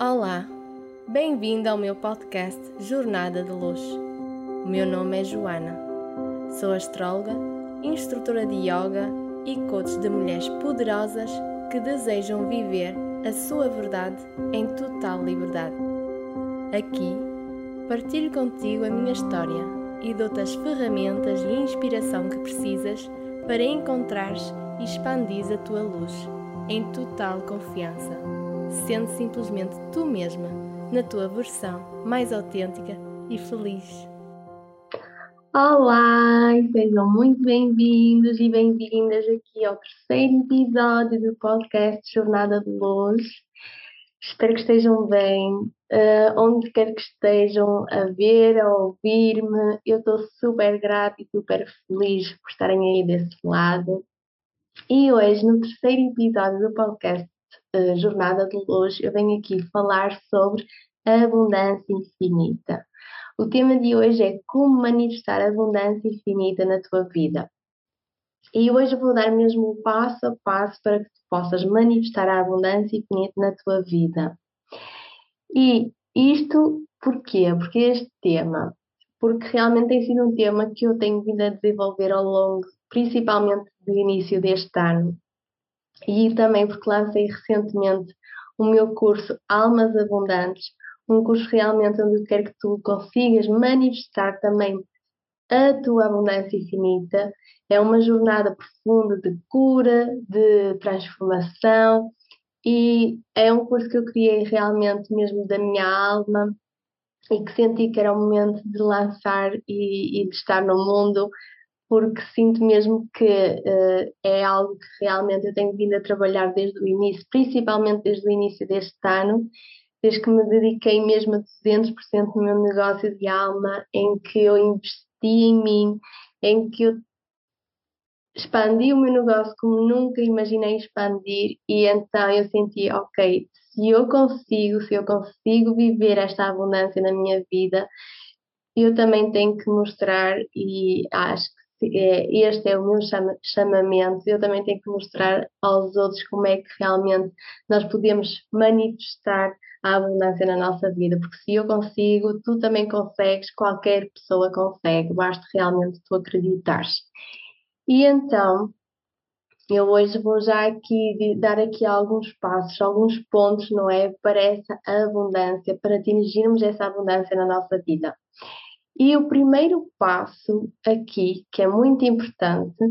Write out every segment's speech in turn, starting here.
Olá, bem-vindo ao meu podcast Jornada de Luz. O meu nome é Joana, sou astróloga, instrutora de yoga e coach de mulheres poderosas que desejam viver a sua verdade em total liberdade. Aqui, partilho contigo a minha história e dou-te as ferramentas e inspiração que precisas para encontrares e expandir a tua luz em total confiança sendo simplesmente tu mesma, na tua versão mais autêntica e feliz. Olá, sejam muito bem-vindos e bem-vindas aqui ao terceiro episódio do podcast Jornada de Luz. Espero que estejam bem, uh, onde quer que estejam a ver, a ouvir-me. Eu estou super grata e super feliz por estarem aí desse lado. E hoje, no terceiro episódio do podcast uh, jornada de hoje, eu venho aqui falar sobre abundância infinita. O tema de hoje é como manifestar abundância infinita na tua vida. E hoje vou dar mesmo o passo a passo para que tu possas manifestar a abundância infinita na tua vida. E isto porquê? Porque este tema, porque realmente tem sido um tema que eu tenho vindo a desenvolver ao longo, principalmente do início deste ano e também porque lancei recentemente o meu curso Almas Abundantes, um curso realmente onde eu quero que tu consigas manifestar também a tua abundância infinita. É uma jornada profunda de cura, de transformação e é um curso que eu criei realmente mesmo da minha alma e que senti que era o momento de lançar e, e de estar no mundo porque sinto mesmo que uh, é algo que realmente eu tenho vindo a trabalhar desde o início, principalmente desde o início deste ano, desde que me dediquei mesmo a 200% no meu negócio de alma, em que eu investi em mim, em que eu expandi o meu negócio como nunca imaginei expandir e então eu senti, ok, se eu consigo, se eu consigo viver esta abundância na minha vida, eu também tenho que mostrar e acho que é, este é o meu chama, chamamento, eu também tenho que mostrar aos outros como é que realmente nós podemos manifestar a abundância na nossa vida, porque se eu consigo, tu também consegues, qualquer pessoa consegue, basta realmente tu acreditares. E então, eu hoje vou já aqui dar aqui alguns passos, alguns pontos, não é, para essa abundância, para atingirmos essa abundância na nossa vida. E o primeiro passo aqui, que é muito importante,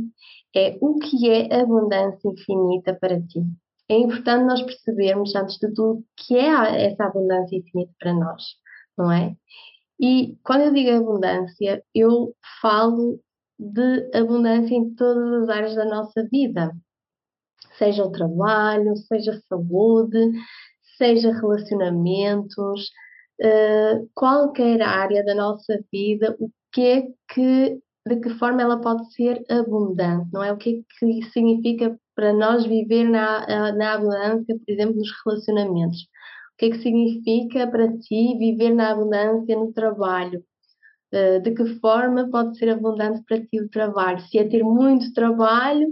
é o que é abundância infinita para ti. É importante nós percebermos, antes de tudo, o que é essa abundância infinita para nós, não é? E quando eu digo abundância, eu falo de abundância em todas as áreas da nossa vida, seja o trabalho, seja saúde, seja relacionamentos, uh, qualquer área da nossa vida, o que é que, de que forma ela pode ser abundante, não é? O que é que significa para nós viver na, na abundância, por exemplo, nos relacionamentos? O que é que significa para ti viver na abundância no trabalho? Uh, de que forma pode ser abundante para ti o trabalho? Se é ter muito trabalho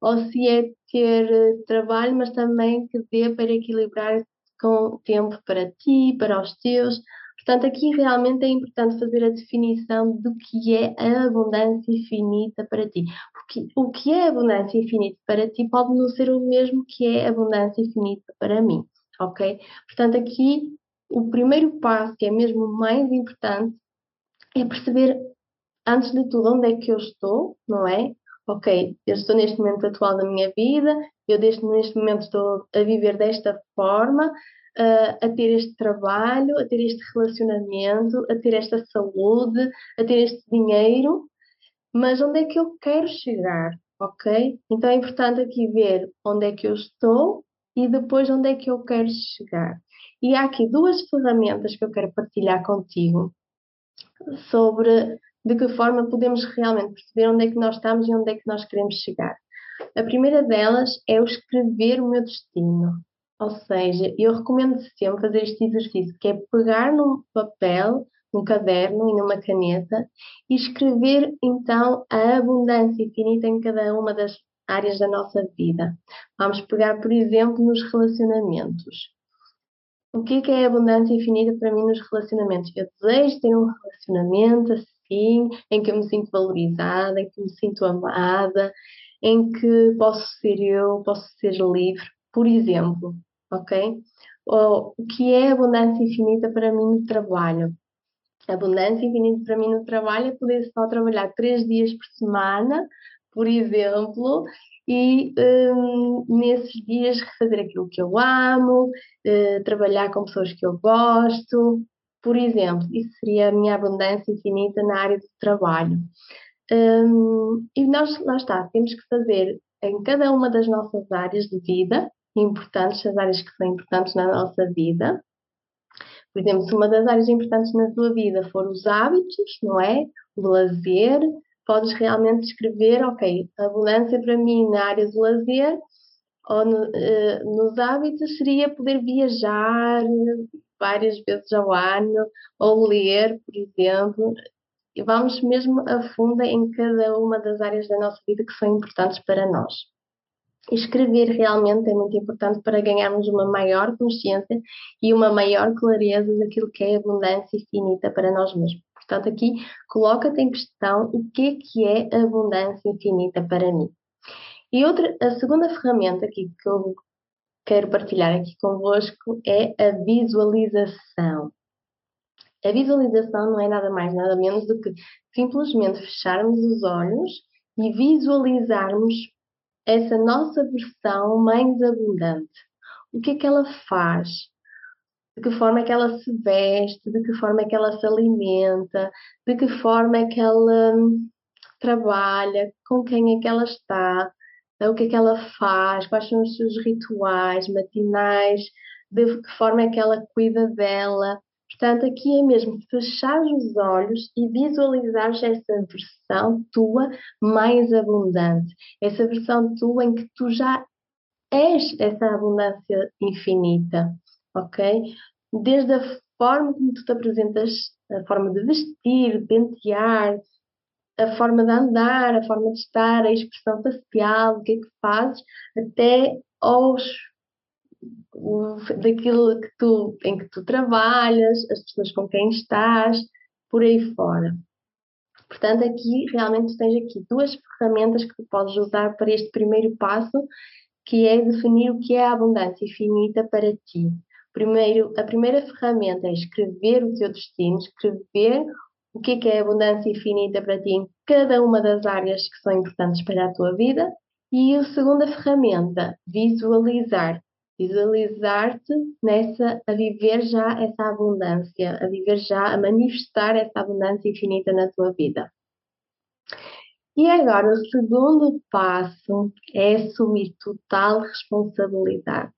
ou se é ter uh, trabalho, mas também que dê para equilibrar com tempo para ti, para os teus. Portanto, aqui realmente é importante fazer a definição do que é a abundância infinita para ti. Porque o que é abundância infinita para ti pode não ser o mesmo que é abundância infinita para mim, ok? Portanto, aqui o primeiro passo, que é mesmo o mais importante, é perceber, antes de tudo, onde é que eu estou, não é? Ok, eu estou neste momento atual da minha vida, eu neste momento estou a viver desta forma, uh, a ter este trabalho, a ter este relacionamento, a ter esta saúde, a ter este dinheiro, mas onde é que eu quero chegar, ok? Então é importante aqui ver onde é que eu estou e depois onde é que eu quero chegar. E há aqui duas ferramentas que eu quero partilhar contigo sobre de que forma podemos realmente perceber onde é que nós estamos e onde é que nós queremos chegar. A primeira delas é o escrever o meu destino. Ou seja, eu recomendo sempre fazer este exercício, que é pegar num papel, num caderno e numa caneta e escrever então a abundância infinita em cada uma das áreas da nossa vida. Vamos pegar, por exemplo, nos relacionamentos. o que é, que é abundância infinita para mim nos relacionamentos? Eu desejo ter um relacionamento assim, em que eu me sinto valorizada, em que me sinto amada, em que posso ser eu, posso ser livre, por exemplo, ok? O que é abundância infinita para mim no trabalho? Abundância infinita para mim no trabalho é poder só trabalhar três dias por semana, por exemplo, e um, nesses dias fazer aquilo que eu amo, uh, trabalhar com pessoas que eu gosto, por exemplo, isso seria a minha abundância infinita na área do trabalho. Um, e nós, lá está, temos que fazer em cada uma das nossas áreas de vida, importantes, as áreas que são importantes na nossa vida. Por exemplo, se uma das áreas importantes na tua vida for os hábitos, não é? O lazer, podes realmente escrever, ok, abundância para mim na área do lazer ou no, uh, nos hábitos seria poder viajar várias vezes ao ano ou ler, por exemplo. E vamos mesmo a fundo em cada uma das áreas da nossa vida que são importantes para nós. Escrever realmente é muito importante para ganharmos uma maior consciência e uma maior clareza daquilo que é abundância infinita para nós mesmos. Portanto, aqui coloca-te em questão o que é que é abundância infinita para mim. E outra, a segunda ferramenta aqui que eu quero partilhar aqui convosco é a visualização. A visualização não é nada mais, nada menos do que simplesmente fecharmos os olhos e visualizarmos essa nossa versão mais abundante. O que é que ela faz? de que forma é que ela se veste, de que forma é que ela se alimenta, de que forma é que ela hum, trabalha, com quem é que ela está, o que é que ela faz, quais são os seus rituais matinais, de que forma é que ela cuida dela. Portanto, aqui é mesmo fechar os olhos e visualizar essa versão tua mais abundante, essa versão tua em que tu já és essa abundância infinita ok? Desde a forma como tu te apresentas, a forma de vestir, de pentear, a forma de andar, a forma de estar, a expressão facial, o que é que fazes, até aos daquilo que tu, em que tu trabalhas, as pessoas com quem estás, por aí fora. Portanto, aqui realmente tens aqui duas ferramentas que tu podes usar para este primeiro passo, que é definir o que é a abundância infinita para ti. Primeiro, a primeira ferramenta é escrever o teu destino, escrever o que é, que é abundância infinita para ti em cada uma das áreas que são importantes para a tua vida. E a segunda ferramenta, visualizar. Visualizar-te nessa, a viver já essa abundância, a viver já, a manifestar essa abundância infinita na tua vida. E agora, o segundo passo é assumir total responsabilidade.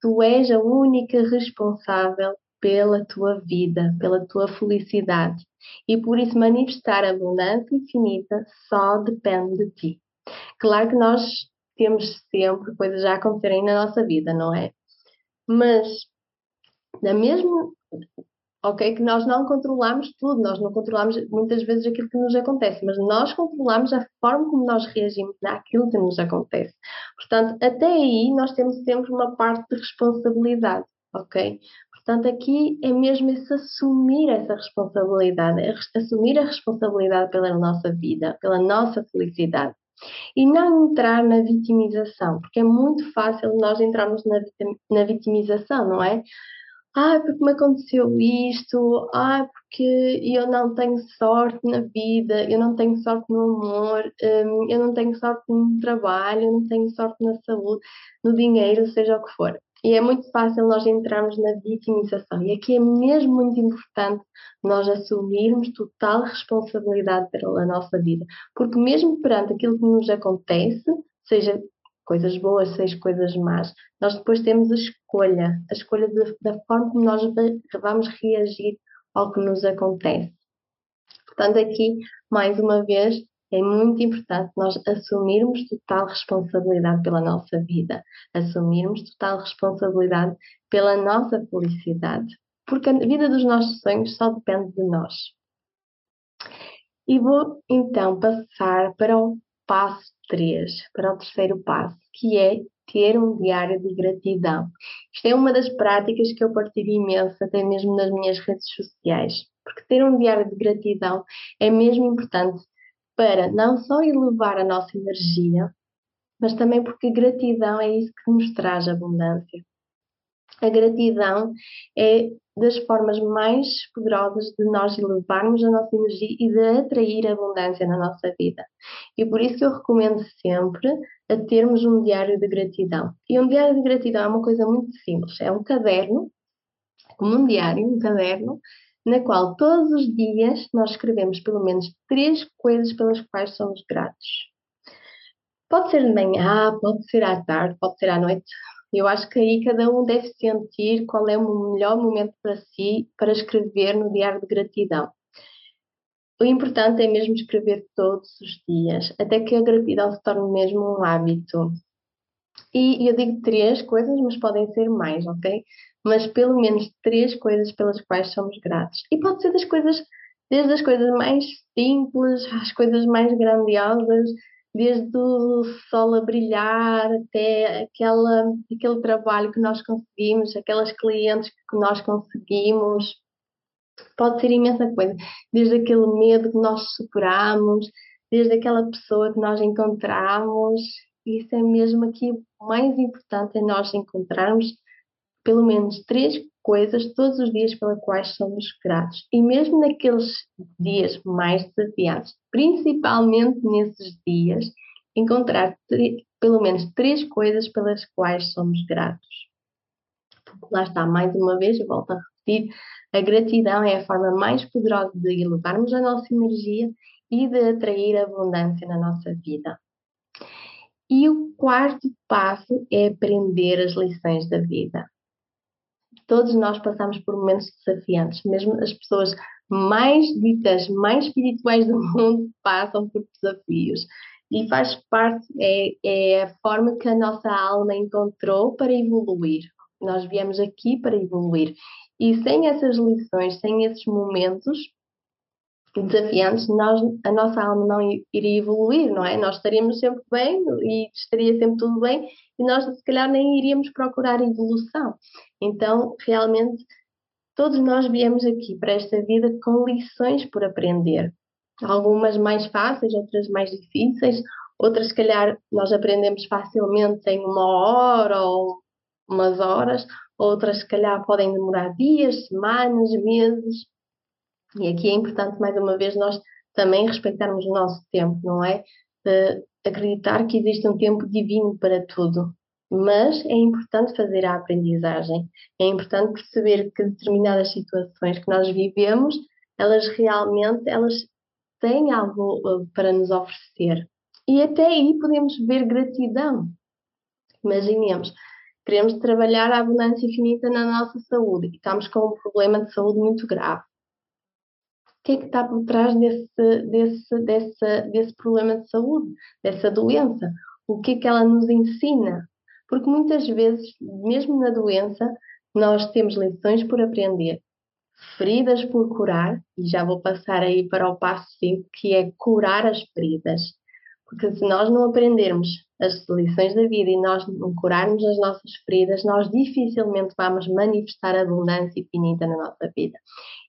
Tu és a única responsável pela tua vida, pela tua felicidade. E por isso manifestar abundância infinita só depende de ti. Claro que nós temos sempre coisas a acontecerem na nossa vida, não é? Mas na mesma ok? Que nós não controlamos tudo, nós não controlamos muitas vezes aquilo que nos acontece, mas nós controlamos a forma como nós reagimos àquilo que nos acontece. Portanto, até aí nós temos sempre uma parte de responsabilidade, ok? Portanto, aqui é mesmo esse assumir essa responsabilidade, é assumir a responsabilidade pela nossa vida, pela nossa felicidade. E não entrar na vitimização, porque é muito fácil nós entrarmos na, na vitimização, não é? ah, porque me aconteceu isto, ah, porque eu não tenho sorte na vida, eu não tenho sorte no amor, um, eu não tenho sorte no trabalho, eu não tenho sorte na saúde, no dinheiro, seja o que for. E é muito fácil nós entrarmos na vitimização. E aqui é mesmo muito importante nós assumirmos total responsabilidade pela nossa vida. Porque mesmo perante aquilo que nos acontece, seja coisas boas, seja coisas más, nós depois temos a escolha, a escolha de, da forma como nós vamos reagir ao que nos acontece. Portanto, aqui, mais uma vez, é muito importante nós assumirmos total responsabilidade pela nossa vida, assumirmos total responsabilidade pela nossa felicidade, porque a vida dos nossos sonhos só depende de nós. E vou então passar para o passo 3, para o terceiro passo, que é ter um diário de gratidão. Isto é uma das práticas que eu partilho imenso, até mesmo nas minhas redes sociais, porque ter um diário de gratidão é mesmo importante para não só elevar a nossa energia, mas também porque gratidão é isso que nos traz abundância. A gratidão é das formas mais poderosas de nós elevarmos a nossa energia e de atrair abundância na nossa vida. E por isso que eu recomendo sempre a termos um diário de gratidão. E um diário de gratidão é uma coisa muito simples, é um caderno, como um diário, um caderno, na qual todos os dias nós escrevemos pelo menos três coisas pelas quais somos gratos. Pode ser de manhã, pode ser à tarde, pode ser à noite, eu acho que aí cada um deve sentir qual é o melhor momento para si para escrever no diário de gratidão. O importante é mesmo escrever todos os dias, até que a gratidão se torne mesmo um hábito. E eu digo três coisas, mas podem ser mais, ok? Mas pelo menos três coisas pelas quais somos gratos. E pode ser das coisas, desde as coisas mais simples às coisas mais grandiosas, desde o sol a brilhar até aquela, aquele trabalho que nós conseguimos, aquelas clientes que nós conseguimos. Pode ser imensa coisa, desde aquele medo que nós superamos, desde aquela pessoa que nós encontramos. Isso é mesmo aqui o mais importante é nós encontrarmos pelo menos três coisas todos os dias pelas quais somos gratos. E mesmo naqueles dias mais desafiados, principalmente nesses dias, encontrar pelo menos três coisas pelas quais somos gratos. Lá está, mais uma vez, eu volto a repetir, a gratidão é a forma mais poderosa de elevarmos a nossa energia e de atrair abundância na nossa vida. E o quarto passo é aprender as lições da vida todos nós passamos por momentos desafiantes, mesmo as pessoas mais ditas, mais espirituais do mundo passam por desafios. E faz parte, é, é a forma que a nossa alma encontrou para evoluir. Nós viemos aqui para evoluir. E sem essas lições, sem esses momentos, desafiantes, nós, a nossa alma não iria evoluir, não é? Nós estaríamos sempre bem e estaria sempre tudo bem e nós, se calhar, nem iríamos procurar evolução. Então, realmente, todos nós viemos aqui para esta vida com lições por aprender. Algumas mais fáceis, outras mais difíceis, outras, se calhar, nós aprendemos facilmente em uma hora ou umas horas, outras, se calhar, podem demorar dias, semanas, meses e aqui é importante, mais uma vez, nós também respeitarmos o nosso tempo, não é? Uh, acreditar que existe um tempo divino para tudo. Mas é importante fazer a aprendizagem, é importante perceber que determinadas situações que nós vivemos, elas realmente elas têm algo uh, para nos oferecer. E até aí podemos ver gratidão. Imaginemos, queremos trabalhar a abundância infinita na nossa saúde e estamos com um problema de saúde muito grave que é que está por trás desse, desse, desse, desse problema de saúde, dessa doença? O que é que ela nos ensina? Porque muitas vezes, mesmo na doença, nós temos lições por aprender, feridas por curar, e já vou passar aí para o passo 5, que é curar as feridas. Porque se nós não aprendermos as lições da vida e nós não curarmos as nossas feridas, nós dificilmente vamos manifestar abundância infinita na nossa vida.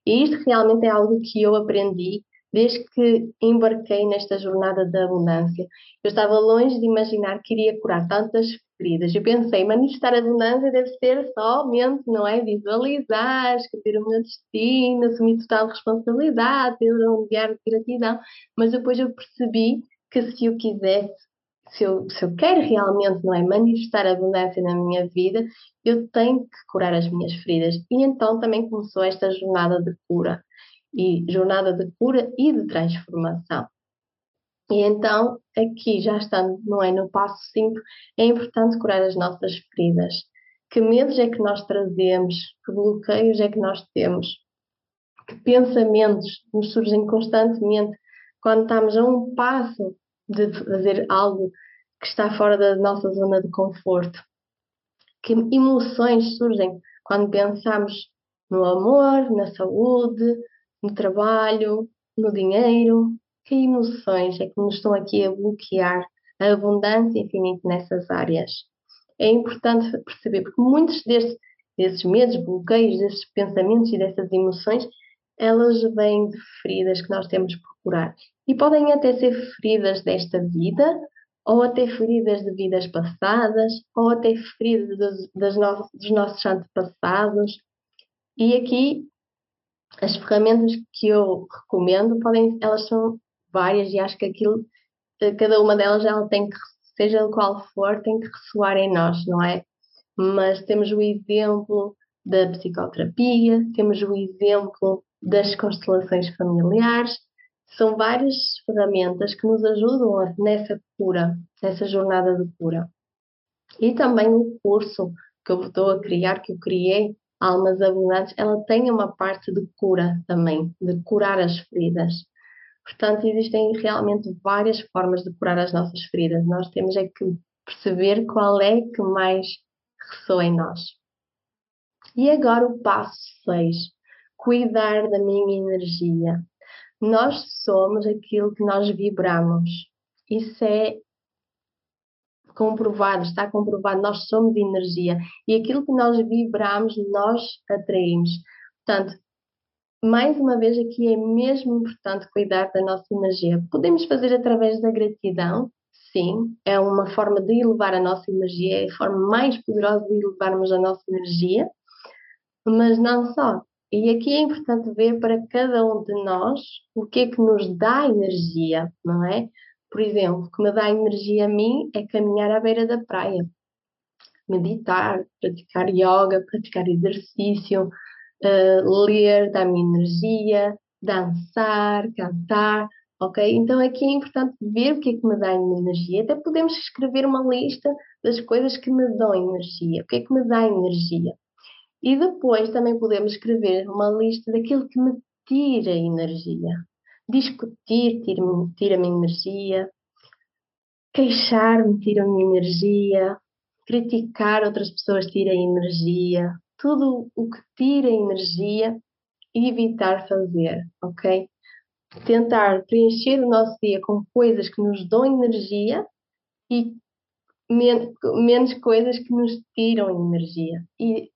E isto realmente é algo que eu aprendi desde que embarquei nesta jornada da abundância. Eu estava longe de imaginar que iria curar tantas feridas. Eu pensei, manifestar abundância deve ser somente, não é? Visualizar, escrever o meu destino, assumir total responsabilidade, ter um diário de gratidão. Mas depois eu percebi que se eu quisesse se eu, se eu quero realmente não é, manifestar abundância na minha vida, eu tenho que curar as minhas feridas. E então também começou esta jornada de cura, e jornada de cura e de transformação. E então, aqui já estando, não é, no passo 5, é importante curar as nossas feridas. Que medos é que nós trazemos? Que bloqueios é que nós temos? Que pensamentos nos surgem constantemente quando estamos a um passo de fazer algo que está fora da nossa zona de conforto. Que emoções surgem quando pensamos no amor, na saúde, no trabalho, no dinheiro? Que emoções é que nos estão aqui a bloquear a abundância infinita nessas áreas? é importante perceber, porque muitos destes, desses medos, bloqueios, desses pensamentos e dessas emoções, elas vêm de feridas que nós temos por curar. E podem até ser feridas desta vida, ou até feridas de vidas passadas, ou até feridas dos, das no, dos nossos antepassados. E aqui as ferramentas que eu recomendo podem, elas são várias e acho que aquilo, cada uma delas ela tem que, seja qual for, tem que ressoar em nós, não é? Mas temos o exemplo da psicoterapia, temos o exemplo das constelações familiares, são várias ferramentas que nos ajudam nessa cura, nessa jornada de cura. E também o curso que eu estou a criar, que eu criei, Almas Abundantes, ela tem uma parte de cura também, de curar as feridas. Portanto, existem realmente várias formas de curar as nossas feridas. Nós temos é que perceber qual é que mais ressoa em nós. E agora o passo 6, cuidar da minha energia. Nós somos aquilo que nós vibramos. Isso é comprovado, está comprovado, nós somos energia e aquilo que nós vibramos, nós atraímos. Portanto, mais uma vez aqui é mesmo importante cuidar da nossa energia. Podemos fazer através da gratidão, sim, é uma forma de elevar a nossa energia, é a forma mais poderosa de elevarmos a nossa energia, mas não só. E aqui é importante ver para cada um de nós o que é que nos dá energia, não é? Por exemplo, o que me dá energia a mim é caminhar à beira da praia, meditar, praticar yoga, praticar exercício, uh, ler dá-me energia, dançar, cantar, ok? Então aqui é importante ver o que é que me dá energia. Até podemos escrever uma lista das coisas que me dão energia, o que é que me dá energia. E depois também podemos escrever uma lista daquilo que me tira energia. Discutir tira-me tira energia, queixar-me tira-me energia, criticar outras pessoas tira energia, tudo o que tira energia evitar fazer, ok? Tentar preencher o nosso dia com coisas que nos dão energia e men menos coisas que nos tiram energia. E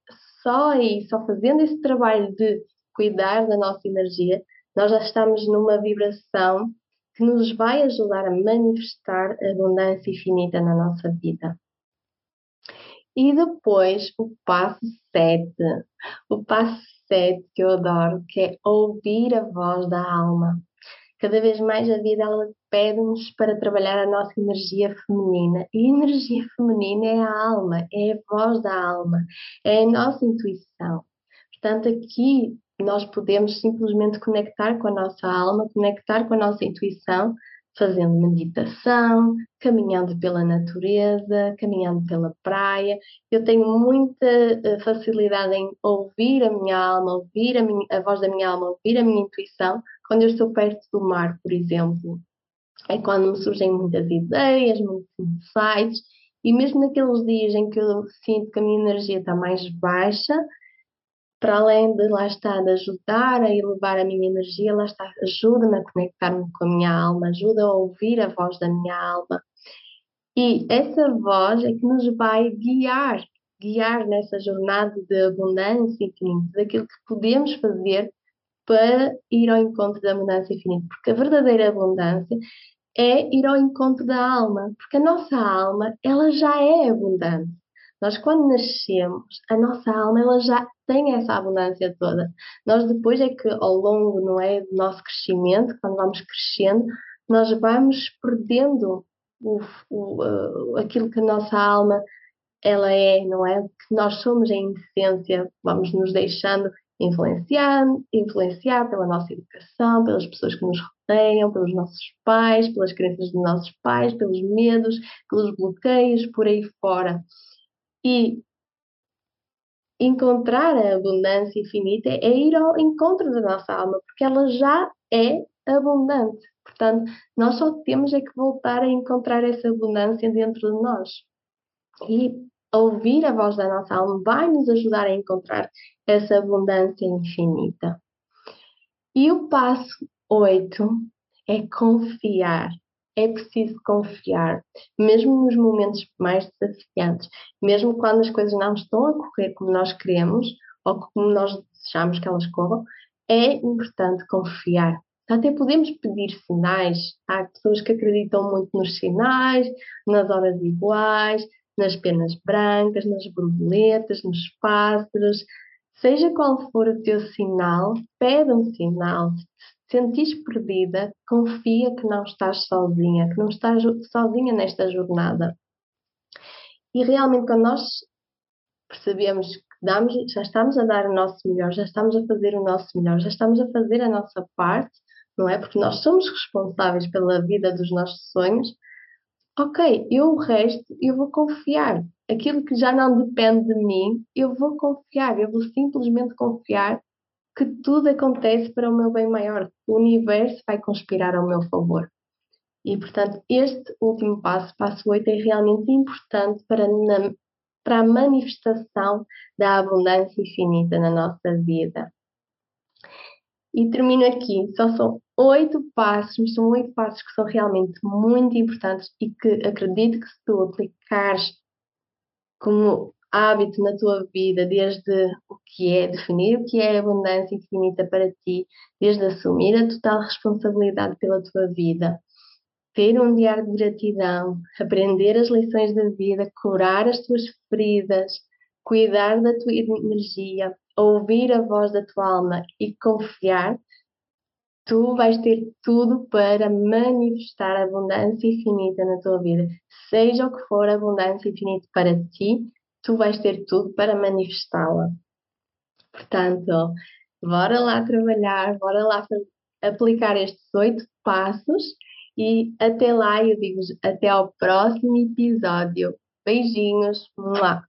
só aí, só fazendo esse trabalho de cuidar da nossa energia, nós já estamos numa vibração que nos vai ajudar a manifestar abundância infinita na nossa vida. E depois o passo 7. O passo 7 que eu adoro, que é ouvir a voz da alma. Cada vez mais a vida ela pede-nos para trabalhar a nossa energia feminina. E energia feminina é a alma, é a voz da alma, é a nossa intuição. Portanto, aqui nós podemos simplesmente conectar com a nossa alma, conectar com a nossa intuição, fazendo meditação, caminhando pela natureza, caminhando pela praia. Eu tenho muita eh, facilidade em ouvir a minha alma, ouvir a, minha, a voz da minha alma, ouvir a minha intuição quando eu estou perto do mar, por exemplo. É quando me surgem muitas ideias, muitos insights, e mesmo naqueles dias em que eu sinto que a minha energia está mais baixa, para além de lá estar, de ajudar a elevar a minha energia, lá está, ajuda-me a conectar-me com a minha alma, ajuda a ouvir a voz da minha alma. E essa voz é que nos vai guiar, guiar nessa jornada de abundância infinita, daquilo que podemos fazer para ir ao encontro da abundância infinita, porque a verdadeira abundância é ir ao encontro da alma, porque a nossa alma, ela já é abundante. Nós, quando nascemos, a nossa alma ela já tem essa abundância toda. Nós, depois, é que ao longo não é, do nosso crescimento, quando vamos crescendo, nós vamos perdendo o, o, uh, aquilo que a nossa alma ela é, não é? Que nós somos em essência, vamos nos deixando influenciar, influenciar pela nossa educação, pelas pessoas que nos rodeiam, pelos nossos pais, pelas crenças dos nossos pais, pelos medos, pelos bloqueios, por aí fora. E encontrar a abundância infinita é ir ao encontro da nossa alma, porque ela já é abundante. Portanto, nós só temos é que voltar a encontrar essa abundância dentro de nós. E ouvir a voz da nossa alma vai nos ajudar a encontrar essa abundância infinita. E o passo 8 é confiar. é preciso confiar, mesmo nos momentos mais desafiantes, mesmo quando as coisas não estão a correr como nós queremos ou como nós desejamos que elas corram, é importante confiar. Até podemos pedir sinais. Há pessoas que acreditam muito nos sinais, nas horas iguais, nas penas brancas, nas borboletas, nos pássaros. Seja qual for o teu sinal, pede um sinal. Se sentires perdida, confia que não estás sozinha, que não estás sozinha nesta jornada. E realmente, quando nós percebemos que damos, já estamos a dar o nosso melhor, já estamos a fazer o nosso melhor, já estamos a fazer a nossa parte, não é? Porque nós somos responsáveis pela vida dos nossos sonhos. Ok, eu o resto, eu vou confiar. Aquilo que já não depende de mim, eu vou confiar, eu vou simplesmente confiar que tudo acontece para o meu bem maior, o universo vai conspirar ao meu favor. E, portanto, este último passo, passo 8, é realmente importante para, na, para a manifestação da abundância infinita na nossa vida. E termino aqui. Só são oito passos, são oito passos que são realmente muito importantes e que acredito que se tu aplicares como hábito na tua vida, desde o que é definir o que é abundância infinita para ti, desde assumir a total responsabilidade pela tua vida, ter um diário de gratidão, aprender as lições da vida, curar as tuas feridas, cuidar da tua energia, ouvir a voz da tua alma e confiar, tu vais ter tudo para manifestar abundância infinita na tua vida. Seja o que for abundância infinita para ti, tu vais ter tudo para manifestá-la. Portanto, bora lá trabalhar, bora lá aplicar estes oito passos e até lá eu digo até ao próximo episódio. Beijinhos, lá.